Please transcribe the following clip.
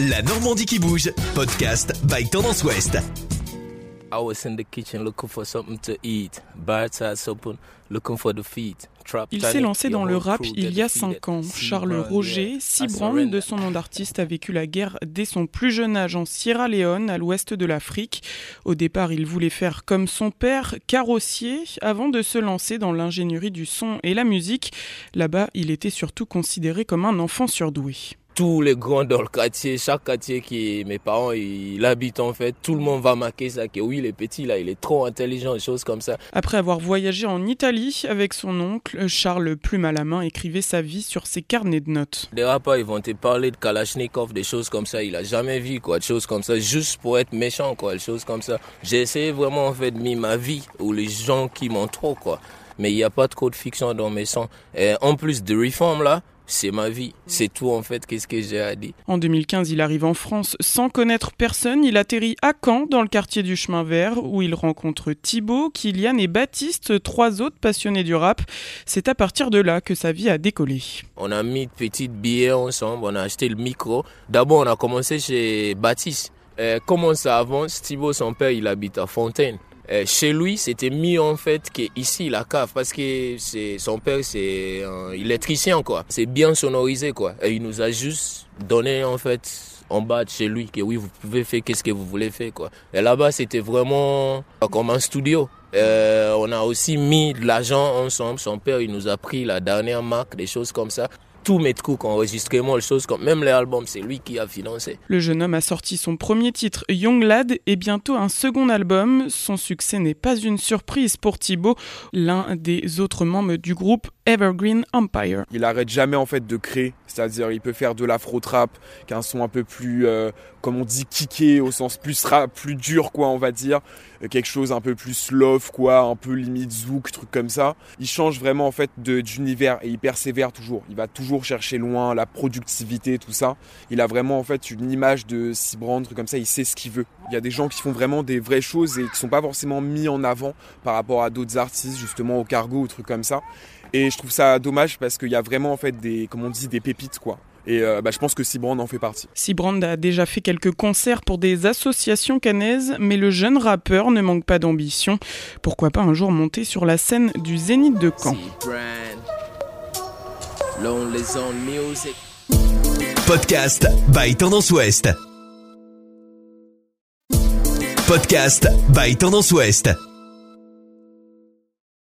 La Normandie qui bouge, podcast by Tendance Ouest. I was in the kitchen looking for something to eat. Open, looking for the feet. Trap Il s'est lancé dans le rap il y a defeated. 5 ans. Charles Roger, surrender. de son nom d'artiste, a vécu la guerre dès son plus jeune âge en Sierra Leone, à l'ouest de l'Afrique. Au départ, il voulait faire comme son père, carrossier, avant de se lancer dans l'ingénierie du son et la musique. Là-bas, il était surtout considéré comme un enfant surdoué. Tous les grands dans le quartier, chaque quartier qui mes parents ils habitent en fait, tout le monde va marquer ça que oui, le petit là, il est trop intelligent, des choses comme ça. Après avoir voyagé en Italie avec son oncle, Charles, plume à la main, écrivait sa vie sur ses carnets de notes. Les rappeurs, ils vont te parler de Kalachnikov, des choses comme ça. Il a jamais vu, quoi, des choses comme ça, juste pour être méchant, quoi, des choses comme ça. J'ai essayé vraiment, en fait, de mettre ma vie ou les gens qui m'entourent, quoi. Mais il n'y a pas trop de fiction dans mes sons. Et en plus de Reform, là, c'est ma vie. C'est tout, en fait, qu'est-ce que j'ai à dire. En 2015, il arrive en France sans connaître personne. Il atterrit à Caen, dans le quartier du Chemin Vert, où il rencontre Thibaut, Kylian et Baptiste, trois autres passionnés du rap. C'est à partir de là que sa vie a décollé. On a mis de petites billets ensemble, on a acheté le micro. D'abord, on a commencé chez Baptiste. Euh, comment ça avance? Thibaut, son père, il habite à Fontaine. Euh, chez lui, c'était mis en fait que ici la cave parce que c'est son père c'est un électricien quoi. C'est bien sonorisé quoi. Et il nous a juste donné en fait en bas de chez lui que oui vous pouvez faire qu'est-ce que vous voulez faire quoi. Et là-bas c'était vraiment comme un studio. Euh, on a aussi mis de l'argent ensemble. Son père il nous a pris la dernière marque, des choses comme ça. Tous mes trucs, enregistrements, les choses comme même les albums, c'est lui qui a financé. Le jeune homme a sorti son premier titre, Young Lad, et bientôt un second album. Son succès n'est pas une surprise pour Thibaut, l'un des autres membres du groupe Evergreen Empire. Il arrête jamais en fait de créer, c'est-à-dire il peut faire de l'afro trap, qu'un son un peu plus, euh, comme on dit, kické au sens plus rap, plus dur quoi, on va dire, Euh, quelque chose un peu plus love quoi, un peu limite zouk, truc comme ça. Il change vraiment en fait de- d'univers et il persévère toujours. Il va toujours chercher loin la productivité, tout ça. Il a vraiment en fait une image de Cibrand, truc comme ça. Il sait ce qu'il veut. Il y a des gens qui font vraiment des vraies choses et qui sont pas forcément mis en avant par rapport à d'autres artistes, justement au cargo ou trucs comme ça. Et je trouve ça dommage parce qu'il y a vraiment en fait des, comme on dit, des pépites quoi. Et euh, bah, je pense que Cibrand en fait partie. Sibrand a déjà fait quelques concerts pour des associations canaises, mais le jeune rappeur ne manque pas d'ambition. Pourquoi pas un jour monter sur la scène du Zénith de Caen. Lonely Zone Music. Podcast by Tendance Ouest. Podcast by Tendance Ouest.